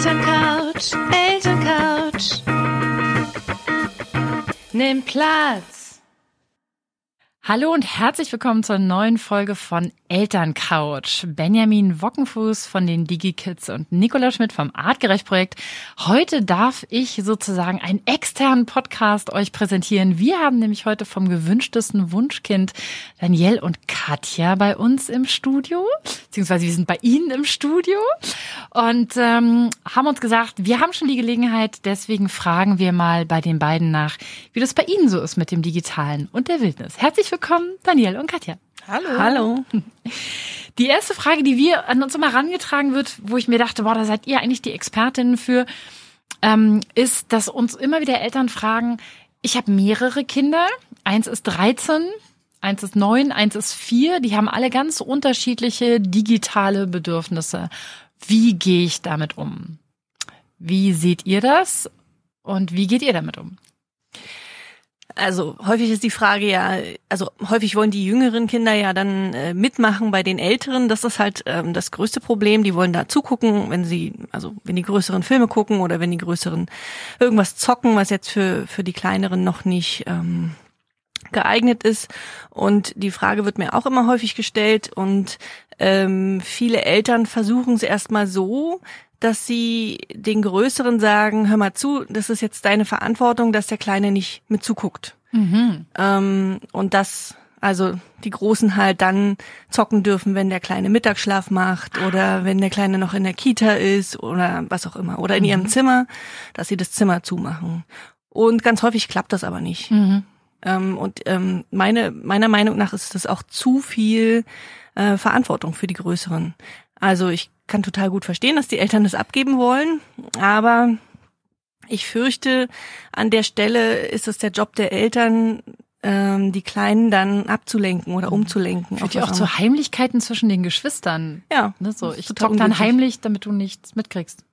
Elterncouch, Elterncouch. Nimm Platz. Hallo und herzlich willkommen zur neuen Folge von Elterncouch. Benjamin Wockenfuß von den DigiKids und Nicola Schmidt vom Artgerecht-Projekt. Heute darf ich sozusagen einen externen Podcast euch präsentieren. Wir haben nämlich heute vom gewünschtesten Wunschkind Danielle und Katja bei uns im Studio, beziehungsweise wir sind bei Ihnen im Studio und ähm, haben uns gesagt, wir haben schon die Gelegenheit, deswegen fragen wir mal bei den beiden nach, wie das bei Ihnen so ist mit dem Digitalen und der Wildnis. Herzlich willkommen, Daniel und Katja. Hallo. Hallo. Die erste Frage, die wir an uns immer herangetragen wird, wo ich mir dachte, boah, da seid ihr eigentlich die Expertinnen für, ähm, ist, dass uns immer wieder Eltern fragen, ich habe mehrere Kinder, eins ist 13, eins ist 9, eins ist 4, die haben alle ganz unterschiedliche digitale Bedürfnisse. Wie gehe ich damit um? Wie seht ihr das und wie geht ihr damit um? Also häufig ist die Frage ja, also häufig wollen die jüngeren Kinder ja dann äh, mitmachen bei den älteren. Das ist halt ähm, das größte Problem. Die wollen da zugucken, wenn sie, also wenn die größeren Filme gucken oder wenn die größeren irgendwas zocken, was jetzt für für die kleineren noch nicht ähm, geeignet ist. Und die Frage wird mir auch immer häufig gestellt und ähm, viele Eltern versuchen es erstmal so, dass sie den Größeren sagen, hör mal zu, das ist jetzt deine Verantwortung, dass der Kleine nicht mit zuguckt. Mhm. Ähm, und dass also die Großen halt dann zocken dürfen, wenn der Kleine Mittagsschlaf macht oder wenn der Kleine noch in der Kita ist oder was auch immer. Oder in mhm. ihrem Zimmer, dass sie das Zimmer zumachen. Und ganz häufig klappt das aber nicht. Mhm. Ähm, und ähm, meine, meiner Meinung nach ist das auch zu viel äh, Verantwortung für die Größeren. Also ich kann total gut verstehen, dass die Eltern das abgeben wollen, aber ich fürchte, an der Stelle ist es der Job der Eltern, ähm, die Kleinen dann abzulenken oder umzulenken. Führt ja auch zu Heimlichkeiten zwischen den Geschwistern. Ja. Ne, so, ich talk dann heimlich, damit du nichts mitkriegst.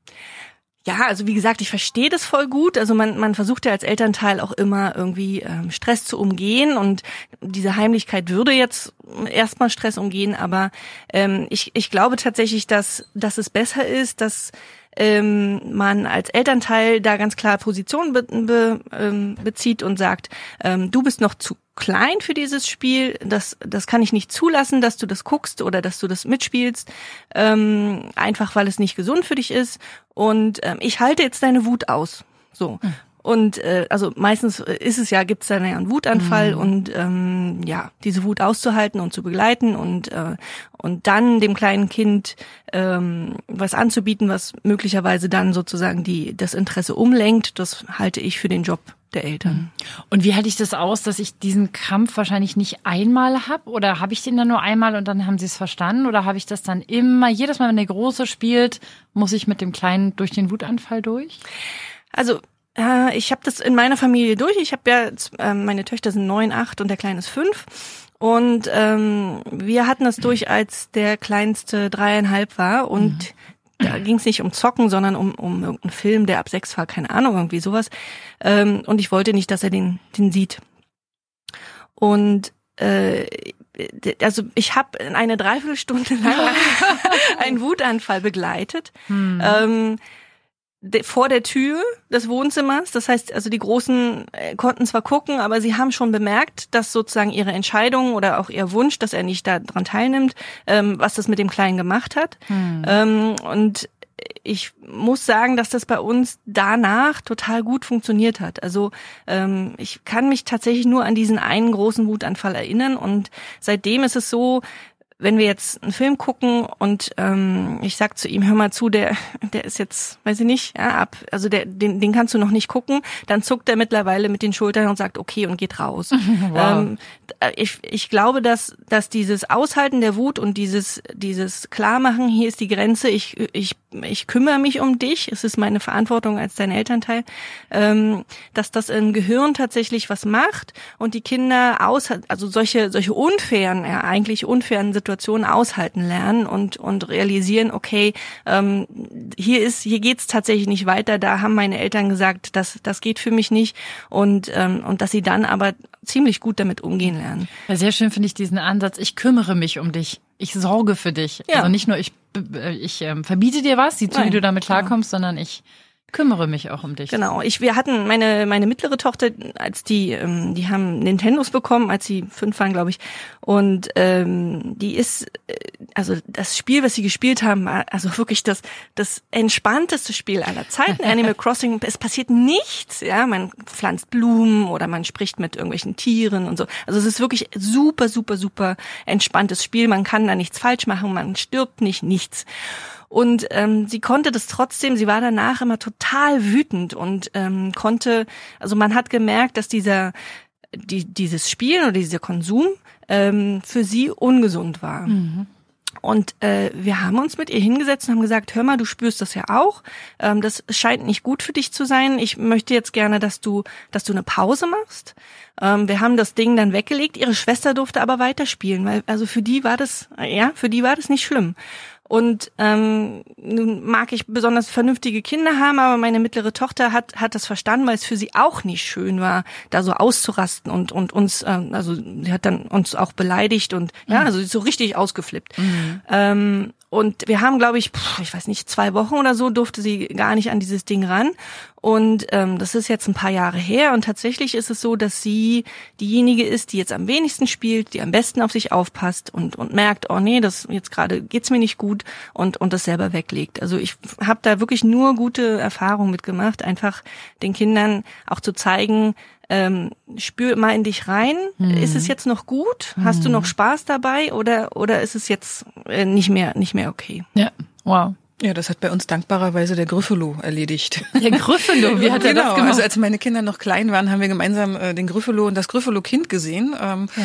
Ja, also wie gesagt, ich verstehe das voll gut. Also man, man versucht ja als Elternteil auch immer irgendwie ähm, Stress zu umgehen und diese Heimlichkeit würde jetzt erstmal Stress umgehen, aber ähm, ich, ich glaube tatsächlich, dass, dass es besser ist, dass ähm, man als Elternteil da ganz klar Position be, be, ähm, bezieht und sagt, ähm, du bist noch zu klein für dieses Spiel, das, das kann ich nicht zulassen, dass du das guckst oder dass du das mitspielst, ähm, einfach weil es nicht gesund für dich ist. Und ähm, ich halte jetzt deine Wut aus. So. Und äh, also meistens ist es ja, gibt es dann ja einen Wutanfall mhm. und ähm, ja, diese Wut auszuhalten und zu begleiten und äh, und dann dem kleinen Kind ähm, was anzubieten, was möglicherweise dann sozusagen die das Interesse umlenkt, das halte ich für den Job der Eltern. Mhm. Und wie halte ich das aus, dass ich diesen Kampf wahrscheinlich nicht einmal habe? Oder habe ich den dann nur einmal und dann haben sie es verstanden? Oder habe ich das dann immer, jedes Mal, wenn der Große spielt, muss ich mit dem Kleinen durch den Wutanfall durch? Also äh, ich habe das in meiner Familie durch. Ich habe ja, äh, meine Töchter sind neun, acht und der Kleine ist fünf. Und ähm, wir hatten das durch, als der Kleinste dreieinhalb war und mhm. da ging es nicht um Zocken, sondern um, um irgendeinen Film, der ab sechs war, keine Ahnung, irgendwie sowas. Ähm, und ich wollte nicht, dass er den, den sieht. Und äh, also ich habe eine Dreiviertelstunde lang einen Wutanfall begleitet. Hm. Ähm, vor der Tür des Wohnzimmers. Das heißt, also die Großen äh, konnten zwar gucken, aber sie haben schon bemerkt, dass sozusagen ihre Entscheidung oder auch ihr Wunsch, dass er nicht daran teilnimmt, ähm, was das mit dem Kleinen gemacht hat. Hm. Ähm, und ich muss sagen, dass das bei uns danach total gut funktioniert hat. Also ähm, ich kann mich tatsächlich nur an diesen einen großen Wutanfall erinnern und seitdem ist es so, wenn wir jetzt einen Film gucken und ähm, ich sag zu ihm, hör mal zu, der, der ist jetzt, weiß ich nicht, ja, ab, also der, den, den kannst du noch nicht gucken, dann zuckt er mittlerweile mit den Schultern und sagt, okay, und geht raus. Wow. Ähm, ich, ich glaube, dass, dass dieses Aushalten der Wut und dieses, dieses Klarmachen, hier ist die Grenze, ich, ich, ich kümmere mich um dich, es ist meine Verantwortung als dein Elternteil, ähm, dass das im Gehirn tatsächlich was macht und die Kinder aus, also solche, solche unfairen, ja, eigentlich unfairen Situationen Situationen aushalten lernen und und realisieren, okay, ähm, hier ist hier geht's tatsächlich nicht weiter. Da haben meine Eltern gesagt, das das geht für mich nicht und ähm, und dass sie dann aber ziemlich gut damit umgehen lernen. Ja, sehr schön finde ich diesen Ansatz. Ich kümmere mich um dich. Ich sorge für dich. Ja. Also nicht nur ich äh, ich ähm, verbiete dir was, sieh zu, wie du damit genau. klarkommst, sondern ich kümmere mich auch um dich. Genau, ich wir hatten meine meine mittlere Tochter, als die ähm, die haben Nintendos bekommen, als sie fünf waren, glaube ich, und ähm, die ist äh, also das Spiel, was sie gespielt haben, war also wirklich das das entspannteste Spiel aller Zeiten. Animal Crossing, es passiert nichts, ja, man pflanzt Blumen oder man spricht mit irgendwelchen Tieren und so. Also es ist wirklich super super super entspanntes Spiel. Man kann da nichts falsch machen, man stirbt nicht, nichts. Und ähm, sie konnte das trotzdem, sie war danach immer total wütend und ähm, konnte, also man hat gemerkt, dass dieser, die, dieses Spielen oder dieser Konsum ähm, für sie ungesund war. Und äh, wir haben uns mit ihr hingesetzt und haben gesagt, hör mal, du spürst das ja auch. Ähm, das scheint nicht gut für dich zu sein. Ich möchte jetzt gerne, dass du, dass du eine Pause machst. Ähm, wir haben das Ding dann weggelegt. Ihre Schwester durfte aber weiterspielen, weil also für die war das, ja, für die war das nicht schlimm. Und ähm, nun mag ich besonders vernünftige Kinder haben, aber meine mittlere Tochter hat hat das verstanden, weil es für sie auch nicht schön war, da so auszurasten und und uns, ähm, also sie hat dann uns auch beleidigt und ja, also sie ist so richtig ausgeflippt. Ähm, und wir haben, glaube ich, ich weiß nicht, zwei Wochen oder so durfte sie gar nicht an dieses Ding ran. Und ähm, das ist jetzt ein paar Jahre her. Und tatsächlich ist es so, dass sie diejenige ist, die jetzt am wenigsten spielt, die am besten auf sich aufpasst und und merkt, oh nee, das jetzt gerade geht's mir nicht gut und und das selber weglegt. Also ich habe da wirklich nur gute Erfahrungen mitgemacht, einfach den Kindern auch zu zeigen, ähm, spür mal in dich rein. Ist es jetzt noch gut? Hast du noch Spaß dabei oder oder ist es jetzt äh, nicht mehr nicht mehr okay? Ja, wow. Ja, das hat bei uns dankbarerweise der Gryffalo erledigt. Der Gryffindor, wie hat er genau, das gemacht? also als meine Kinder noch klein waren, haben wir gemeinsam äh, den Gryffalo und das Gryffalo-Kind gesehen. Ähm, Ja.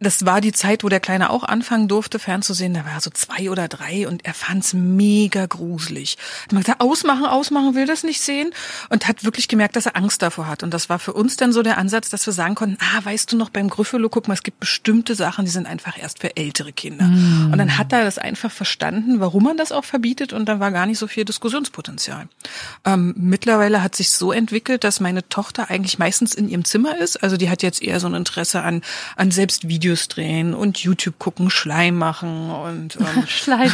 Das war die Zeit, wo der Kleine auch anfangen durfte, fernzusehen. Da war er so zwei oder drei und er fand's mega gruselig. Hat man gesagt, ausmachen, ausmachen, will das nicht sehen und hat wirklich gemerkt, dass er Angst davor hat. Und das war für uns dann so der Ansatz, dass wir sagen konnten, ah, weißt du noch, beim Gryffalo, guck mal, es gibt bestimmte Sachen, die sind einfach erst für ältere Kinder. Und dann hat er das einfach verstanden, warum man das auch verbietet und dann war gar nicht so viel Diskussionspotenzial. Ähm, mittlerweile hat sich so entwickelt, dass meine Tochter eigentlich meistens in ihrem Zimmer ist. Also die hat jetzt eher so ein Interesse an, an selbst Videos drehen und YouTube gucken, Schleim machen und ähm, Schleim.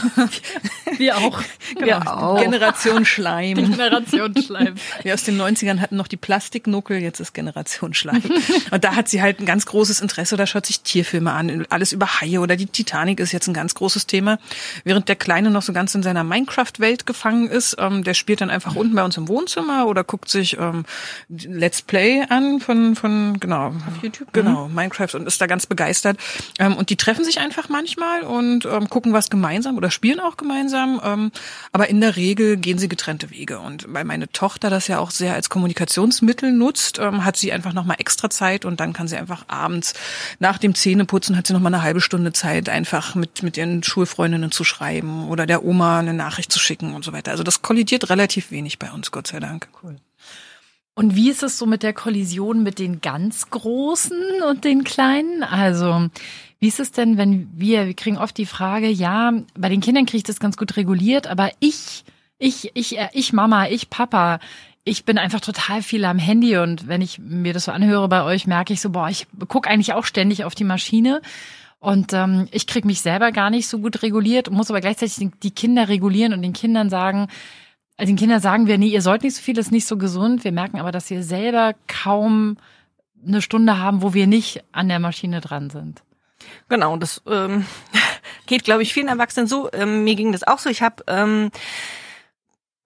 Wir auch. Wir genau, auch. Generation Schleim. Generation Schleim. Wir aus den 90ern hatten noch die Plastiknuckel, jetzt ist Generation Schleim. Und da hat sie halt ein ganz großes Interesse, da schaut sich Tierfilme an, alles über Haie oder die Titanic ist jetzt ein ganz großes Thema. Während der Kleine noch so ganz in seiner Minecraft-Welt gefangen ist, ähm, der spielt dann einfach unten bei uns im Wohnzimmer oder guckt sich ähm, Let's Play an von, von genau, auf YouTube. Genau, Minecraft und ist da ganz begeistert. Ähm, und die treffen sich einfach manchmal und ähm, gucken was gemeinsam oder spielen auch gemeinsam. Ähm, aber in der Regel gehen sie getrennte Wege. Und weil meine Tochter das ja auch sehr als Kommunikationsmittel nutzt, ähm, hat sie einfach nochmal extra Zeit und dann kann sie einfach abends nach dem Zähneputzen hat sie nochmal eine halbe Stunde Zeit, einfach mit, mit ihren Schulfreundinnen zu schreiben oder der Oma eine Nachricht zu schicken und so weiter. Also das kollidiert relativ wenig bei uns, Gott sei Dank. Cool. Und wie ist es so mit der Kollision mit den ganz Großen und den Kleinen? Also, wie ist es denn, wenn wir, wir kriegen oft die Frage, ja, bei den Kindern kriege ich das ganz gut reguliert, aber ich, ich, ich, äh, ich Mama, ich Papa, ich bin einfach total viel am Handy und wenn ich mir das so anhöre bei euch, merke ich so, boah, ich gucke eigentlich auch ständig auf die Maschine. Und ähm, ich kriege mich selber gar nicht so gut reguliert, muss aber gleichzeitig die- die Kinder regulieren und den Kindern sagen, also den Kindern sagen wir, nee, ihr sollt nicht so viel, das ist nicht so gesund. Wir merken aber, dass wir selber kaum eine Stunde haben, wo wir nicht an der Maschine dran sind. Genau, das ähm, geht, glaube ich, vielen Erwachsenen so. Ähm, mir ging das auch so. Ich habe ähm,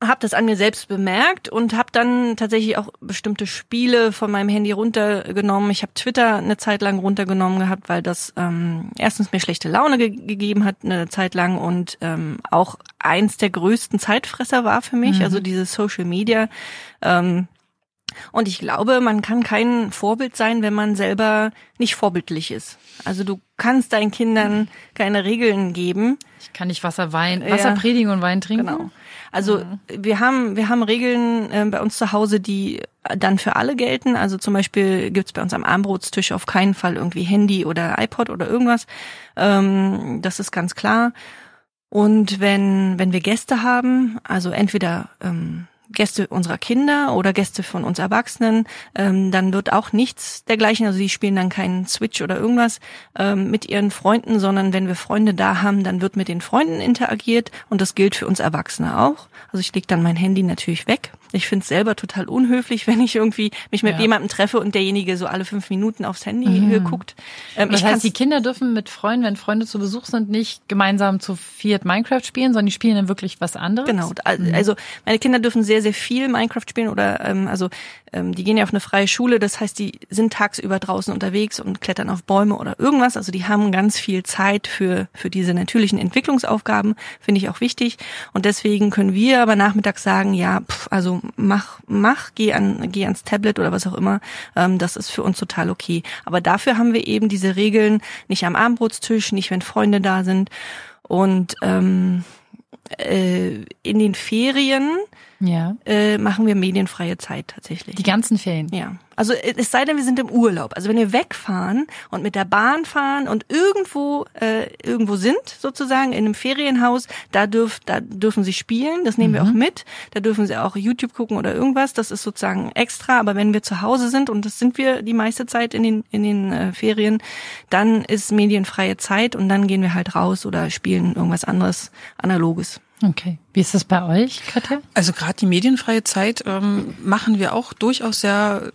hab das an mir selbst bemerkt und habe dann tatsächlich auch bestimmte Spiele von meinem Handy runtergenommen. Ich habe Twitter eine Zeit lang runtergenommen gehabt, weil das ähm, erstens mir schlechte Laune ge gegeben hat eine Zeit lang und ähm, auch eins der größten Zeitfresser war für mich. Also dieses Social Media. Ähm, und ich glaube, man kann kein Vorbild sein, wenn man selber nicht vorbildlich ist. Also du kannst deinen Kindern keine Regeln geben. Ich kann nicht Wasser, Wein, Ja. Wasser predigen und Wein trinken. Genau. Also wir haben wir haben Regeln äh, bei uns zu Hause, die dann für alle gelten. Also zum Beispiel gibt's bei uns am Armbrotstisch auf keinen Fall irgendwie Handy oder iPod oder irgendwas. Ähm, das ist ganz klar. Und wenn wenn wir Gäste haben, also entweder ähm, Gäste unserer Kinder oder Gäste von uns Erwachsenen, ähm, dann wird auch nichts dergleichen. Also sie spielen dann keinen Switch oder irgendwas ähm, mit ihren Freunden, sondern wenn wir Freunde da haben, dann wird mit den Freunden interagiert und das gilt für uns Erwachsene auch. Also ich lege dann mein Handy natürlich weg. Ich finde es selber total unhöflich, wenn ich irgendwie mich mit Ja. jemandem treffe und derjenige so alle fünf Minuten aufs Handy Mhm. äh, guckt. Ähm, Das ich heißt, die Kinder dürfen mit Freunden, wenn Freunde zu Besuch sind, nicht gemeinsam zu viert Minecraft spielen, sondern die spielen dann wirklich was anderes. Genau, al- also meine Kinder dürfen sehr, sehr viel Minecraft spielen oder ähm, also ähm, die gehen ja auf eine freie Schule, das heißt, die sind tagsüber draußen unterwegs und klettern auf Bäume oder irgendwas. Also die haben ganz viel Zeit für, für diese natürlichen Entwicklungsaufgaben, finde ich auch wichtig. Und deswegen können wir aber nachmittags sagen, ja, pff, also mach, mach, geh an, geh ans Tablet oder was auch immer. Ähm, das ist für uns total okay. Aber dafür haben wir eben diese Regeln, nicht am Abendbrotstisch, nicht wenn Freunde da sind. Und ähm, äh, in den Ferien Ja. äh, machen wir medienfreie Zeit tatsächlich. Die ganzen Ferien. ja. Also äh, es sei denn, wir sind im Urlaub. Also wenn wir wegfahren und mit der Bahn fahren und irgendwo äh, irgendwo sind sozusagen in einem Ferienhaus, da dürf, da dürfen sie spielen. Das nehmen wir auch mit. Da dürfen sie auch YouTube gucken oder irgendwas. Das ist sozusagen extra. Aber wenn wir zu Hause sind und das sind wir die meiste Zeit in den in den äh, Ferien, dann ist medienfreie Zeit und dann gehen wir halt raus oder spielen irgendwas anderes analoges. Okay. Wie ist das bei euch, Katja? Also gerade die medienfreie Zeit ähm, machen wir auch durchaus sehr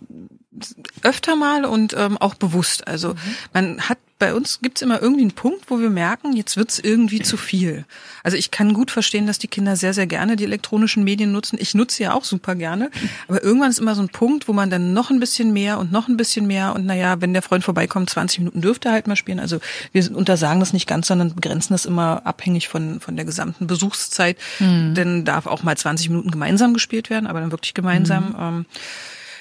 öfter mal und ähm, auch bewusst. Also man hat bei uns gibt's immer irgendwie einen Punkt, wo wir merken, jetzt wird's irgendwie zu viel. Also ich kann gut verstehen, dass die Kinder sehr, sehr gerne die elektronischen Medien nutzen. Ich nutze sie auch super gerne. Aber irgendwann ist immer so ein Punkt, wo man dann noch ein bisschen mehr und noch ein bisschen mehr und naja, wenn der Freund vorbeikommt, 20 Minuten dürfte er halt mal spielen. Also wir untersagen das nicht ganz, sondern begrenzen das immer abhängig von, von der gesamten Besuchszeit. Denn darf auch mal 20 Minuten gemeinsam gespielt werden, aber dann wirklich gemeinsam. Ähm,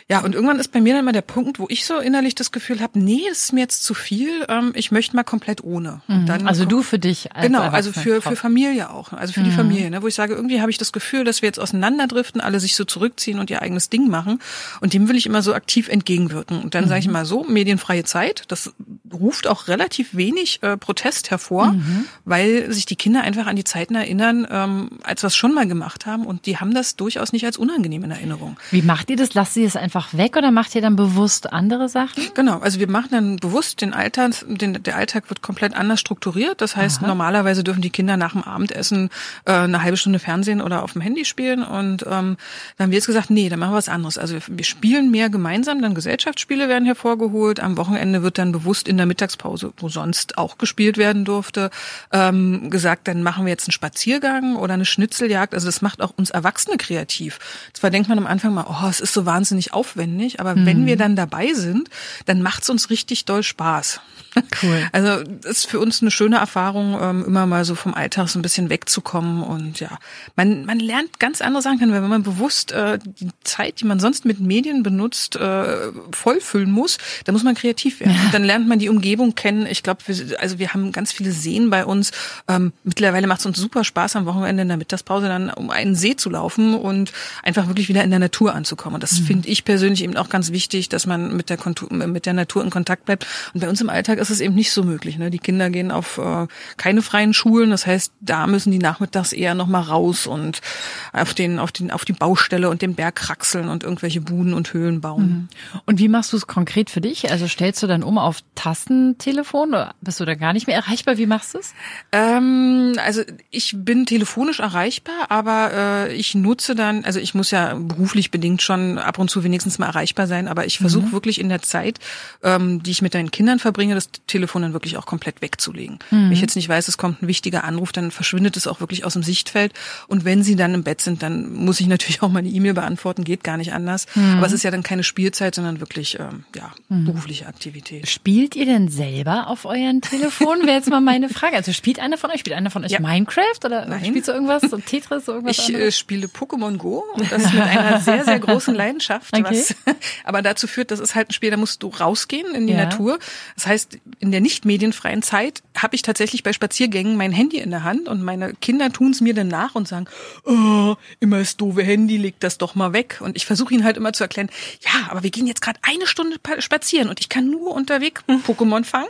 ja, und irgendwann ist bei mir dann mal der Punkt, wo ich so innerlich das Gefühl habe, nee, das ist mir jetzt zu viel, ähm, ich möchte mal komplett ohne. Dann Also du für dich als Genau, also für, für Familie auch, also für die Familie, ne, wo ich sage, irgendwie habe ich das Gefühl, dass wir jetzt auseinanderdriften, alle sich so zurückziehen und ihr eigenes Ding machen und dem will ich immer so aktiv entgegenwirken. Und dann sage ich mal so, medienfreie Zeit, das ruft auch relativ wenig äh, Protest hervor, weil sich die Kinder einfach an die Zeiten erinnern, ähm, als wir es schon mal gemacht haben und die haben das durchaus nicht als unangenehm in Erinnerung. Wie macht ihr das? Lasst ihr es einfach weg oder macht ihr dann bewusst andere Sachen? Genau, also wir machen dann bewusst den Alltag, den, der Alltag wird komplett anders strukturiert. Das heißt, normalerweise dürfen die Kinder nach dem Abendessen äh, eine halbe Stunde Fernsehen oder auf dem Handy spielen. Und ähm, dann haben wir jetzt gesagt, nee, dann machen wir was anderes. Also wir, spielen mehr gemeinsam, dann Gesellschaftsspiele werden hervorgeholt. Am Wochenende wird dann bewusst in der Mittagspause, wo sonst auch gespielt werden durfte, ähm, gesagt, dann machen wir jetzt einen Spaziergang oder eine Schnitzeljagd. Also das macht auch uns Erwachsene kreativ. Zwar denkt man am Anfang mal, oh, es ist so wahnsinnig aufwendig, aber wenn wir dann dabei sind, dann macht's uns richtig doll Spaß. Cool. Also ist für uns eine schöne Erfahrung, ähm, immer mal so vom Alltag so ein bisschen wegzukommen und ja, man man lernt ganz andere Sachen kennen, wenn man bewusst äh, die Zeit, die man sonst mit Medien benutzt, äh, vollfüllen muss, dann muss man kreativ werden. Und dann lernt man die Umgebung kennen. Ich glaube, wir, also wir haben ganz viele Seen bei uns. Ähm, mittlerweile macht es uns super Spaß, am Wochenende in der Mittagspause dann um einen See zu laufen und einfach wirklich wieder in der Natur anzukommen. Und das finde ich persönlich eben auch ganz wichtig, dass man mit der, Kontu- mit der Natur in Kontakt bleibt. Und bei uns im Alltag ist es eben nicht so möglich. Ne? Die Kinder gehen auf äh, keine freien Schulen. Das heißt, da müssen die nachmittags eher noch mal raus und auf den, auf den, auf die Baustelle und den Berg kraxeln und irgendwelche Buden und Höhlen bauen. Und wie machst du es konkret für dich? Also stellst du dann um auf Tastentelefon oder bist du da gar nicht mehr erreichbar? Wie machst du es? Ähm, also ich bin telefonisch erreichbar, aber äh, ich nutze dann, also ich muss ja beruflich bedingt schon ab und zu wenigstens mal erreichbar sein, aber ich versuche wirklich in der Zeit, ähm, die ich mit deinen Kindern verbringe, das Telefon dann wirklich auch komplett wegzulegen. Wenn ich jetzt nicht weiß, es kommt ein wichtiger Anruf, dann verschwindet es auch wirklich aus dem Sichtfeld. Und wenn sie dann im Bett sind, dann muss ich natürlich auch meine E-Mail beantworten, geht gar nicht anders. Aber es ist ja dann keine Spielzeit, sondern wirklich ähm, ja berufliche Aktivität. Spielt ihr denn selber auf euren Telefon? Wäre jetzt mal meine Frage. Also spielt einer von euch, spielt einer von euch Ja. Minecraft oder Nein. spielst du irgendwas, so Tetris, so irgendwas Ich äh, spiele Pokémon Go und das mit einer sehr, sehr großen Leidenschaft. Okay. Was aber dazu führt, das ist halt ein Spiel, da musst du rausgehen in die Ja. Natur. Das heißt, in der nicht medienfreien Zeit habe ich tatsächlich bei Spaziergängen mein Handy in der Hand und meine Kinder tun es mir dann nach und sagen, oh, immer das doofe Handy, leg das doch mal weg. Und ich versuche ihnen halt immer zu erklären, ja, aber wir gehen jetzt gerade eine Stunde pa- spazieren und ich kann nur unterwegs Pokémon fangen.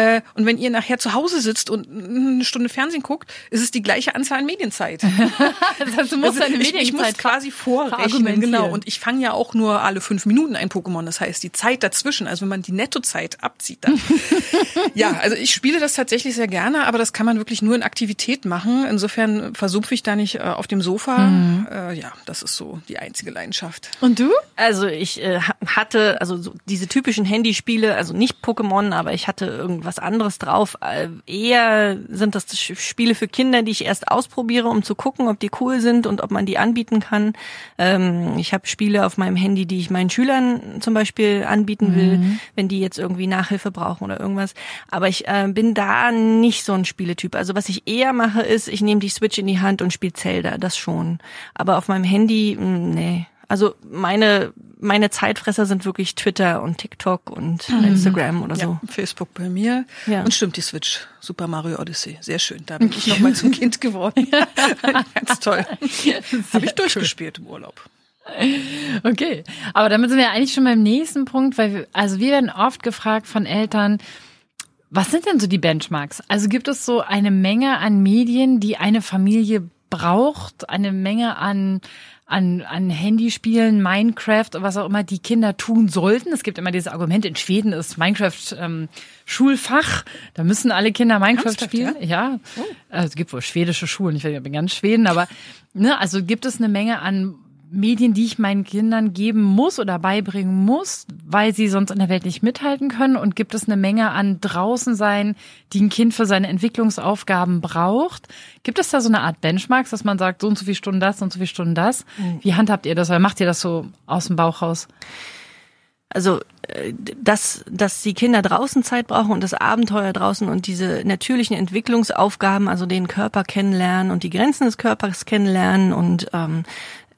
Äh, und wenn ihr nachher zu Hause sitzt und eine Stunde Fernsehen guckt, ist es die gleiche Anzahl an Medienzeit. das heißt, du musst Also deine ich, ich muss Medienzeit quasi vorrechnen, genau. Und ich fange ja auch nur alle fünf Minuten ein Pokémon. Das heißt, die Zeit dazwischen, also wenn man die Nettozeit abzieht, dann. ja, also ich spiele das tatsächlich sehr gerne, aber das kann man wirklich nur in Aktivität machen. Insofern versumpfe ich da nicht äh, auf dem Sofa. Mhm. Äh, ja, das ist so die einzige Leidenschaft. Und du? Also ich äh, ha- hatte also so diese typischen Handyspiele, also nicht Pokémon, aber ich hatte irgendwas anderes drauf. Äh, eher sind das Spiele für Kinder, die ich erst ausprobiere, um zu gucken, ob die cool sind und ob man die anbieten kann. Ähm, ich habe Spiele auf meinem Handy, die ich meinen Schülern zum Beispiel anbieten will, wenn die jetzt irgendwie Nachhilfe brauchen oder irgendwas. Aber ich äh, bin da nicht so ein Spieletyp. Also was ich eher mache, ist, ich nehme die Switch in die Hand und spiele Zelda, das schon. Aber auf meinem Handy, mh, nee. Also meine meine Zeitfresser sind wirklich Twitter und TikTok und Instagram oder so. Ja, Facebook bei mir. Ja. Und stimmt, die Switch. Super Mario Odyssey. Sehr schön. Da bin ich nochmal zum Kind geworden. Ganz toll. Habe ich durchgespielt im Urlaub. Okay, aber damit sind wir eigentlich schon beim nächsten Punkt, weil wir, also wir werden oft gefragt von Eltern, was sind denn so die Benchmarks? Also gibt es so eine Menge an Medien, die eine Familie braucht, eine Menge an an, an Handyspielen, Minecraft, was auch immer die Kinder tun sollten. Es gibt immer dieses Argument, in Schweden ist Minecraft ähm, Schulfach. Da müssen alle Kinder Minecraft Ernsthaft, spielen. Ja, also es gibt wohl schwedische Schulen, ich weiß nicht, ob in ganz Schweden, aber ne, also gibt es eine Menge an Medien, die ich meinen Kindern geben muss oder beibringen muss, weil sie sonst in der Welt nicht mithalten können? Und gibt es eine Menge an draußen sein, die ein Kind für seine Entwicklungsaufgaben braucht? Gibt es da so eine Art Benchmarks, dass man sagt, so und so viele Stunden das, so und so viele Stunden das? Wie handhabt ihr das? Oder macht ihr das so aus dem Bauch raus? Also äh, dass, dass die Kinder draußen Zeit brauchen und das Abenteuer draußen und diese natürlichen Entwicklungsaufgaben, also den Körper kennenlernen und die Grenzen des Körpers kennenlernen und ähm,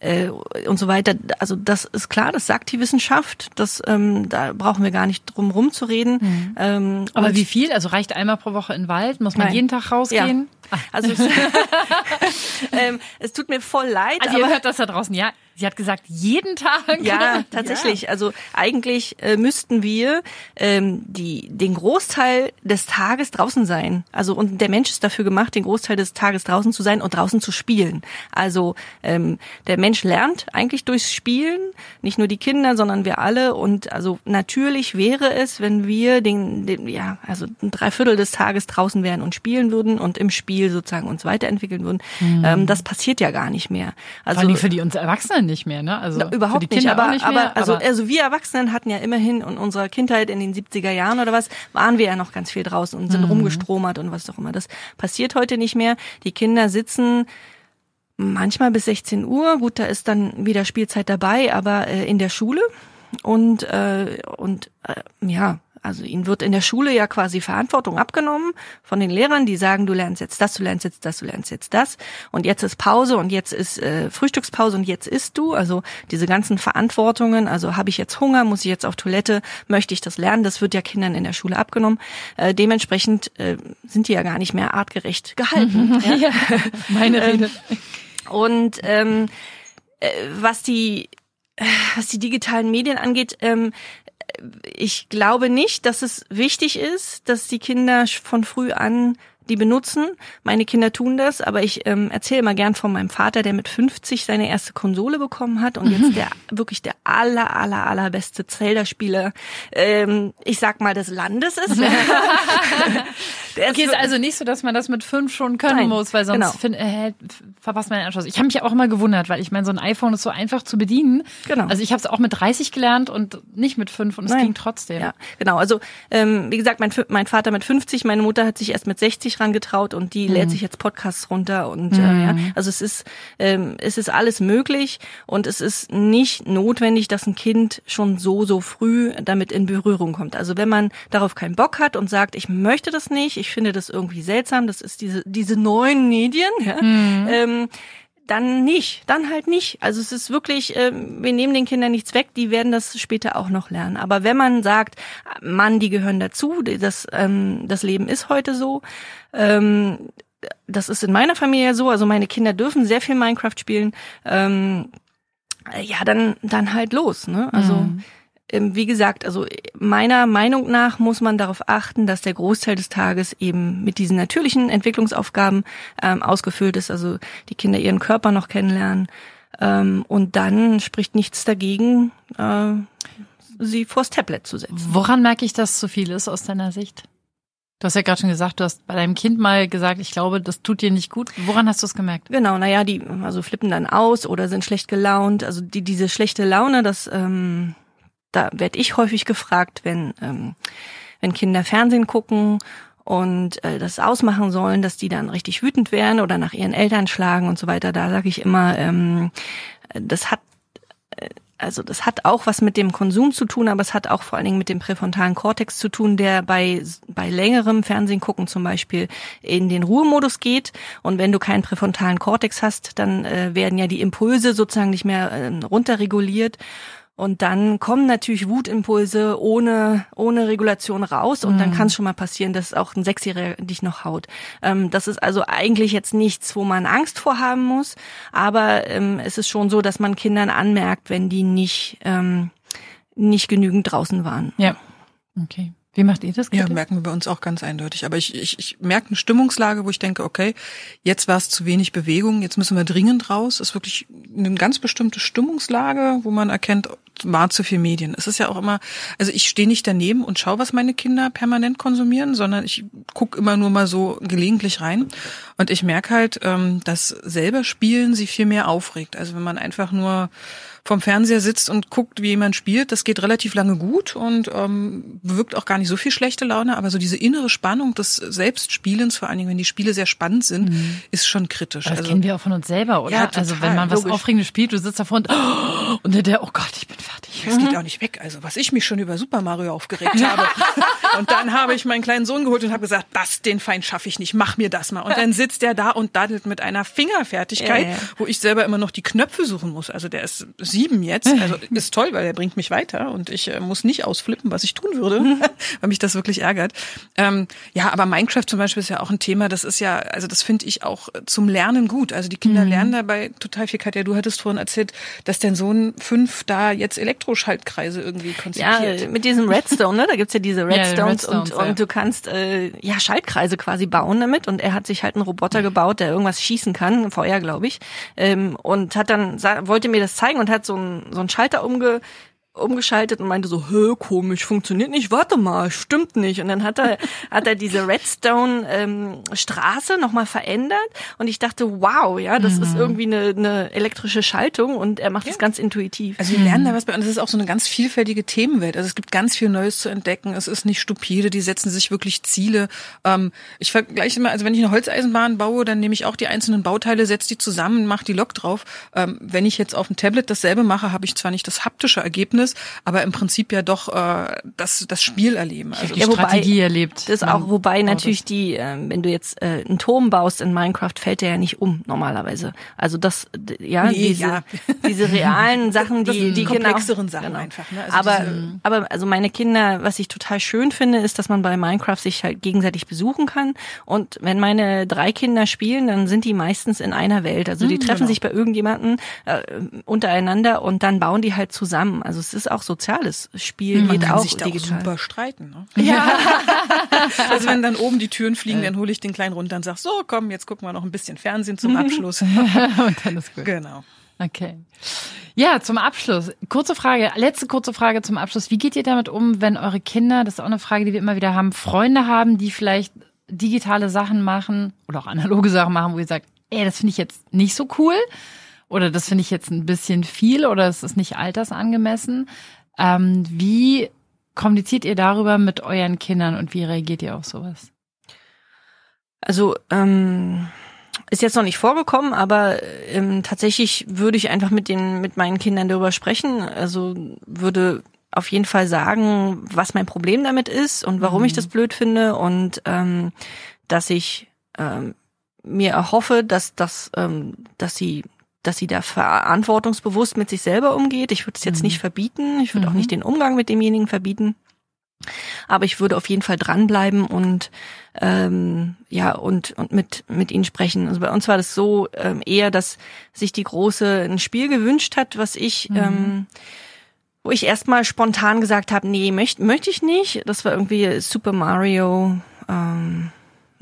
äh, und so weiter. Also das ist klar, das sagt die Wissenschaft. Das ähm, da brauchen wir gar nicht drum rumzureden. Ähm, Aber wie viel? Also reicht einmal pro Woche in den Wald? Muss man Nein. jeden Tag rausgehen? Ja. Also es, ähm, es tut mir voll leid, Also ihr hört das da draußen, ja. Sie hat gesagt, jeden Tag. Ja, tatsächlich. Also eigentlich äh, müssten wir ähm, die den Großteil des Tages draußen sein. Also und der Mensch ist dafür gemacht, den Großteil des Tages draußen zu sein und draußen zu spielen. Also ähm, der Mensch lernt eigentlich durchs Spielen, nicht nur die Kinder, sondern wir alle. Und also natürlich wäre es, wenn wir den, den ja also ein Dreiviertel des Tages draußen wären und spielen würden und im Spiel sozusagen uns weiterentwickeln würden. Ähm, das passiert ja gar nicht mehr. Also Vor allem für die uns Erwachsenen nicht mehr, ne? Also na, überhaupt nicht, aber, nicht mehr. aber, also, aber also wir Erwachsenen hatten ja immerhin in unserer Kindheit in den 70er Jahren oder was, waren wir ja noch ganz viel draußen und Mhm. sind rumgestromert und was auch immer. Das passiert heute nicht mehr. Die Kinder sitzen manchmal bis 16 Uhr. Gut, da ist dann wieder Spielzeit dabei, aber äh, in der Schule und äh, und äh, ja, also ihnen wird in der Schule ja quasi Verantwortung abgenommen von den Lehrern, die sagen, du lernst jetzt das, du lernst jetzt das, du lernst jetzt das und jetzt ist Pause und jetzt ist äh, Frühstückspause und jetzt isst du. Also diese ganzen Verantwortungen, also habe ich jetzt Hunger, muss ich jetzt auf Toilette, möchte ich das lernen, das wird ja Kindern in der Schule abgenommen. Äh, dementsprechend äh, sind die ja gar nicht mehr artgerecht gehalten. ja? ja, meine Rede. Und ähm, äh, was die äh, was die digitalen Medien angeht, ähm, ich glaube nicht, dass es wichtig ist, dass die Kinder von früh an die benutzen. Meine Kinder tun das, aber ich ähm, erzähle immer gern von meinem Vater, der mit 50 seine erste Konsole bekommen hat und jetzt der wirklich der aller aller allerbeste Zelda-Spieler, ähm, ich sag mal des Landes ist. der Okay, ist also nicht so, dass man das mit fünf schon können Nein, muss, weil sonst genau. äh, verpasst man den Anschluss. Ich habe mich auch immer gewundert, weil ich meine, so ein iPhone ist so einfach zu bedienen. Genau. Also ich habe es auch mit 30 gelernt und nicht mit fünf und es ging trotzdem. Ja, genau. Also ähm, wie gesagt, mein, mein Vater mit 50, meine Mutter hat sich erst mit 60 rangetraut und die lädt sich jetzt Podcasts runter und äh, ja, also es ist ähm, es ist alles möglich und es ist nicht notwendig, dass ein Kind schon so so früh damit in Berührung kommt. Also wenn man darauf keinen Bock hat und sagt, ich möchte das nicht, ich finde das irgendwie seltsam, das ist diese diese neuen Medien, ja, ähm, dann nicht, dann halt nicht. Also es ist wirklich, ähm, wir nehmen den Kindern nichts weg, die werden das später auch noch lernen. Aber wenn man sagt, Mann, die gehören dazu, das, ähm, das Leben ist heute so, ähm, das ist in meiner Familie so, also meine Kinder dürfen sehr viel Minecraft spielen, ja, dann, dann halt los. Ne? Also ähm, wie gesagt, also meiner Meinung nach muss man darauf achten, dass der Großteil des Tages eben mit diesen natürlichen Entwicklungsaufgaben ähm, ausgefüllt ist, also die Kinder ihren Körper noch kennenlernen. Ähm, und dann spricht nichts dagegen, äh, sie vors Tablet zu setzen. Woran merke ich, dass zu viel ist aus deiner Sicht? Du hast ja gerade schon gesagt, du hast bei deinem Kind mal gesagt, ich glaube, das tut dir nicht gut. Woran hast du es gemerkt? Genau, naja, die also flippen dann aus oder sind schlecht gelaunt. Also die, diese schlechte Laune, das ähm, da werde ich häufig gefragt, wenn ähm, wenn Kinder Fernsehen gucken und äh, das ausmachen sollen, dass die dann richtig wütend werden oder nach ihren Eltern schlagen und so weiter. Da sage ich immer, ähm, das hat äh, also das hat auch was mit dem Konsum zu tun, aber es hat auch vor allen Dingen mit dem präfrontalen Kortex zu tun, der bei, bei längerem Fernsehen gucken zum Beispiel in den Ruhemodus geht. Und wenn du keinen präfrontalen Kortex hast, dann äh, werden ja die Impulse sozusagen nicht mehr äh, runterreguliert. Und dann kommen natürlich Wutimpulse ohne, ohne Regulation raus und dann Mhm. kann es schon mal passieren, dass auch ein Sechsjähriger dich noch haut. Ähm, das ist also eigentlich jetzt nichts, wo man Angst vor haben muss, aber ähm, es ist schon so, dass man Kindern anmerkt, wenn die nicht, ähm, nicht genügend draußen waren. Ja. Okay. Wie macht ihr das? Ja, Kitty? merken wir bei uns auch ganz eindeutig. Aber ich, ich, ich merke eine Stimmungslage, wo ich denke, okay, jetzt war es zu wenig Bewegung, jetzt müssen wir dringend raus. Es ist wirklich eine ganz bestimmte Stimmungslage, wo man erkennt, war zu viel Medien. Es ist ja auch immer, also ich stehe nicht daneben und schaue, was meine Kinder permanent konsumieren, sondern ich gucke immer nur mal so gelegentlich rein. Und ich merke halt, ähm, dass selber Spielen sie viel mehr aufregt. Also wenn man einfach nur vom Fernseher sitzt und guckt, wie jemand spielt, das geht relativ lange gut und ähm, bewirkt auch gar nicht so viel schlechte Laune, aber so diese innere Spannung des Selbstspielens, vor allen Dingen, wenn die Spiele sehr spannend sind, ist schon kritisch. Aber das also, kennen wir auch von uns selber, oder? Ja, total, also wenn man was logisch. Aufregendes spielt, du sitzt davor und, und der, der, oh Gott, ich bin fertig. es geht auch nicht weg. Also was ich mich schon über Super Mario aufgeregt habe. und dann habe ich meinen kleinen Sohn geholt und habe gesagt, das, den Feind schaffe ich nicht, mach mir das mal. Und dann sitzt der da und daddelt mit einer Fingerfertigkeit, Ja, ja. wo ich selber immer noch die Knöpfe suchen muss. Also der ist sieben jetzt. Also ist toll, weil er bringt mich weiter und ich äh, muss nicht ausflippen, was ich tun würde, weil mich das wirklich ärgert. Ähm, ja, aber Minecraft zum Beispiel ist ja auch ein Thema, das ist ja, also das finde ich auch zum Lernen gut. Also die Kinder lernen dabei total viel. Katja, du hattest vorhin erzählt, dass dein Sohn fünf da jetzt Elektroschaltkreise irgendwie Ja, konzipiert. mit diesem Redstone, ne? Da gibt's ja diese die Redstones, Redstones, und, ja. und du kannst äh, ja Schaltkreise quasi bauen damit. Und er hat sich halt einen Roboter gebaut, der irgendwas schießen kann, Feuer, glaube ich. Ähm, und hat dann, wollte mir das zeigen und hat so einen so Schalter umge umgeschaltet und meinte so, hö, komisch, funktioniert nicht, warte mal, stimmt nicht. Und dann hat er, hat er diese Redstone ähm, Straße nochmal verändert und ich dachte, wow, ja, das ist irgendwie eine, eine elektrische Schaltung und er macht das ganz intuitiv. Also wir lernen da was bei uns. Es ist auch so eine ganz vielfältige Themenwelt. Also es gibt ganz viel Neues zu entdecken. Es ist nicht stupide. Die setzen sich wirklich Ziele. Ähm, ich vergleiche immer, also wenn ich eine Holzeisenbahn baue, dann nehme ich auch die einzelnen Bauteile, setze die zusammen, mache die Lok drauf. Ähm, wenn ich jetzt auf dem Tablet dasselbe mache, habe ich zwar nicht das haptische Ergebnis, aber im Prinzip ja doch äh, das, das Spielerleben. Also Die Ja, wobei- Strategie erlebt. Das auch, wobei natürlich die, ähm, wenn du jetzt äh, einen Turm baust in Minecraft, fällt der ja nicht um normalerweise. Also das, ja, Nee, diese, ja. diese realen Sachen, Das die, sind die komplexeren genau, Sachen genau. einfach, ne? Also aber, diese- aber also meine Kinder, was ich total schön finde, ist, dass man bei Minecraft sich halt gegenseitig besuchen kann. Und wenn meine drei Kinder spielen, dann sind die meistens in einer Welt. Also die treffen genau. sich bei irgendjemanden äh, untereinander und dann bauen die halt zusammen. Also es ist auch soziales Spiel, Man geht kann auch sich da auch digital. super streiten. Ne? Ja. also wenn dann oben die Türen fliegen, dann hole ich den Kleinen runter und sag, so komm, jetzt gucken wir noch ein bisschen Fernsehen zum Abschluss. und dann ist gut. genau. Okay. Ja, zum Abschluss. Kurze Frage, letzte kurze Frage zum Abschluss. Wie geht ihr damit um, wenn eure Kinder, das ist auch eine Frage, die wir immer wieder haben, Freunde haben, die vielleicht digitale Sachen machen oder auch analoge Sachen machen, wo ihr sagt, ey, das finde ich jetzt nicht so cool oder das finde ich jetzt ein bisschen viel oder es ist nicht altersangemessen. Ähm, wie kommuniziert ihr darüber mit euren Kindern und wie reagiert ihr auf sowas? Also ähm, ist jetzt noch nicht vorgekommen, aber ähm, tatsächlich würde ich einfach mit den mit meinen Kindern darüber sprechen. Also würde auf jeden Fall sagen, was mein Problem damit ist und warum ich das blöd finde und ähm, dass ich ähm, mir erhoffe, dass dass ähm, dass sie dass sie da verantwortungsbewusst mit sich selber umgeht. Ich würde es jetzt nicht verbieten. Ich würde auch Mhm. nicht den Umgang mit demjenigen verbieten. Aber ich würde auf jeden Fall dranbleiben und ähm, ja und und mit mit ihnen sprechen. Also bei uns war das so ähm, eher, dass sich die große ein Spiel gewünscht hat, was ich ähm, wo ich erstmal spontan gesagt habe, nee, möchte möchte ich nicht. Das war irgendwie Super Mario. Ähm,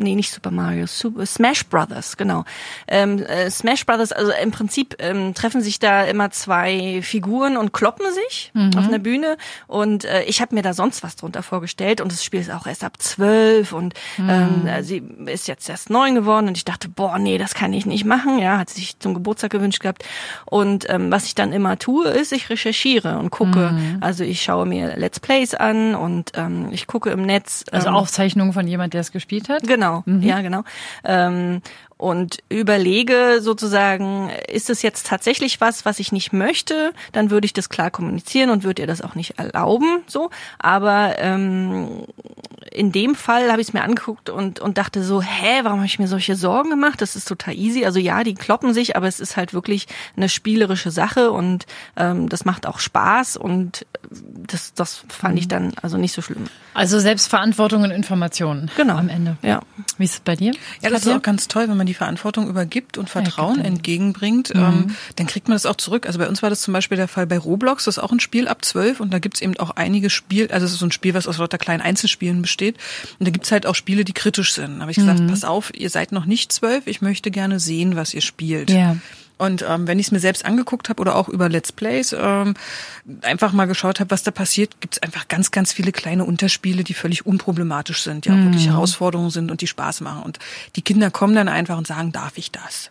nee, nicht Super Mario, Super, Smash Brothers, genau. Ähm, äh, Smash Brothers, also im Prinzip ähm, treffen sich da immer zwei Figuren und kloppen sich Mhm. auf einer Bühne und äh, ich habe mir da sonst was drunter vorgestellt und das Spiel ist auch erst ab zwölf und ähm, äh, sie ist jetzt erst neun geworden und ich dachte, boah, nee, das kann ich nicht machen, ja, hat sich zum Geburtstag gewünscht gehabt und ähm, was ich dann immer tue, ist, ich recherchiere und gucke, also ich schaue mir Let's Plays an und ähm, ich gucke im Netz. Also ähm, Aufzeichnungen von jemand, der es gespielt hat? Genau, ja, genau. Ähm, und überlege sozusagen, ist es jetzt tatsächlich was, was ich nicht möchte, dann würde ich das klar kommunizieren und würde ihr das auch nicht erlauben, so. Aber ähm, in dem Fall habe ich es mir angeguckt und, und dachte so, hä, warum habe ich mir solche Sorgen gemacht? Das ist total easy. Also ja, die kloppen sich, aber es ist halt wirklich eine spielerische Sache und ähm, das macht auch Spaß und das, das fand ich dann also nicht so schlimm. Also Selbstverantwortung und Informationen. Genau. Am Ende. Ja. Wie ist es bei dir? Ja, das ist Katja? auch ganz toll, wenn man die Verantwortung übergibt und Vertrauen dann- entgegenbringt, ähm, dann kriegt man das auch zurück. Also bei uns war das zum Beispiel der Fall bei Roblox, das ist auch ein Spiel ab zwölf und da gibt's eben auch einige Spiel, also es ist so ein Spiel, was aus lauter kleinen Einzelspielen besteht. Und da gibt's halt auch Spiele, die kritisch sind. Da habe ich gesagt, pass auf, ihr seid noch nicht zwölf, ich möchte gerne sehen, was ihr spielt. Ja. Und ähm, wenn ich es mir selbst angeguckt habe oder auch über Let's Plays ähm, einfach mal geschaut habe, was da passiert, gibt es einfach ganz, ganz viele kleine Unterspiele, die völlig unproblematisch sind, die auch wirklich Herausforderungen sind und die Spaß machen. Und die Kinder kommen dann einfach und sagen, darf ich das?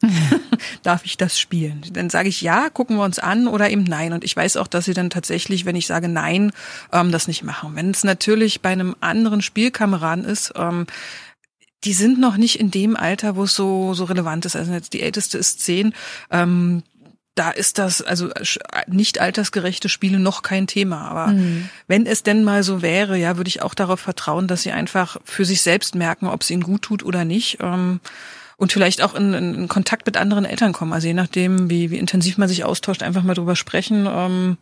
darf ich das spielen? Dann sage ich ja, gucken wir uns an oder eben nein. Und ich weiß auch, dass sie dann tatsächlich, wenn ich sage nein, ähm, das nicht machen. Wenn es natürlich bei einem anderen Spielkameraden ist, ähm, die sind noch nicht in dem Alter, wo es so, so relevant ist. Also jetzt die älteste ist zehn. Ähm, da ist das, also nicht altersgerechte Spiele noch kein Thema. Aber wenn es denn mal so wäre, ja, würde ich auch darauf vertrauen, dass sie einfach für sich selbst merken, ob es ihnen gut tut oder nicht. Ähm, und vielleicht auch in, in, in Kontakt mit anderen Eltern kommen. Also je nachdem, wie, wie intensiv man sich austauscht, einfach mal drüber sprechen, ähm,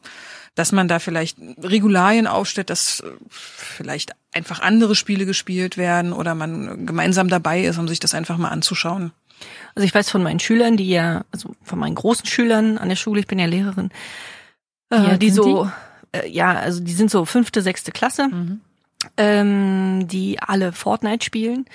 dass man da vielleicht Regularien aufstellt, dass äh, vielleicht einfach andere Spiele gespielt werden oder man gemeinsam dabei ist, um sich das einfach mal anzuschauen. Also ich weiß von meinen Schülern, die ja, also von meinen großen Schülern an der Schule, ich bin ja Lehrerin, äh, die sind so, Äh, ja, also die sind so fünfte, sechste Klasse, ähm, die alle Fortnite spielen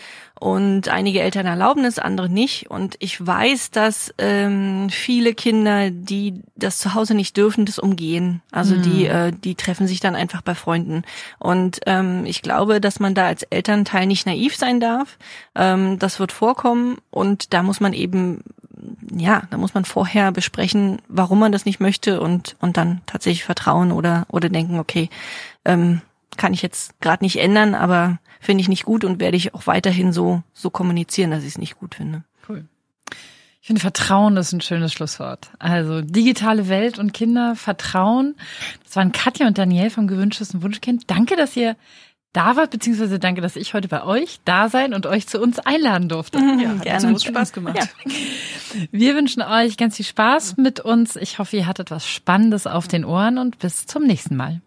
und einige Eltern erlauben es, andere nicht. Und ich weiß, dass ähm, viele Kinder, die das zu Hause nicht dürfen, das umgehen. Also die, äh, die treffen sich dann einfach bei Freunden. Und ähm, ich glaube, dass man da als Elternteil nicht naiv sein darf. Ähm, das wird vorkommen und da muss man eben ja, da muss man vorher besprechen, warum man das nicht möchte und und dann tatsächlich vertrauen oder oder denken, okay, ähm, kann ich jetzt gerade nicht ändern, aber finde ich nicht gut und werde ich auch weiterhin so so kommunizieren, dass ich es nicht gut finde. Cool. Ich finde, Vertrauen ist ein schönes Schlusswort. Also digitale Welt und Kinder, Vertrauen. Das waren Katja und Daniel vom gewünschtesten Wunschkind. Danke, dass ihr da wart, beziehungsweise danke, dass ich heute bei euch da sein und euch zu uns einladen durfte. Ja, Hat gerne. uns Spaß gemacht. Ja. Wir wünschen euch ganz viel Spaß mit uns. Ich hoffe, ihr hattet was Spannendes auf den Ohren und bis zum nächsten Mal.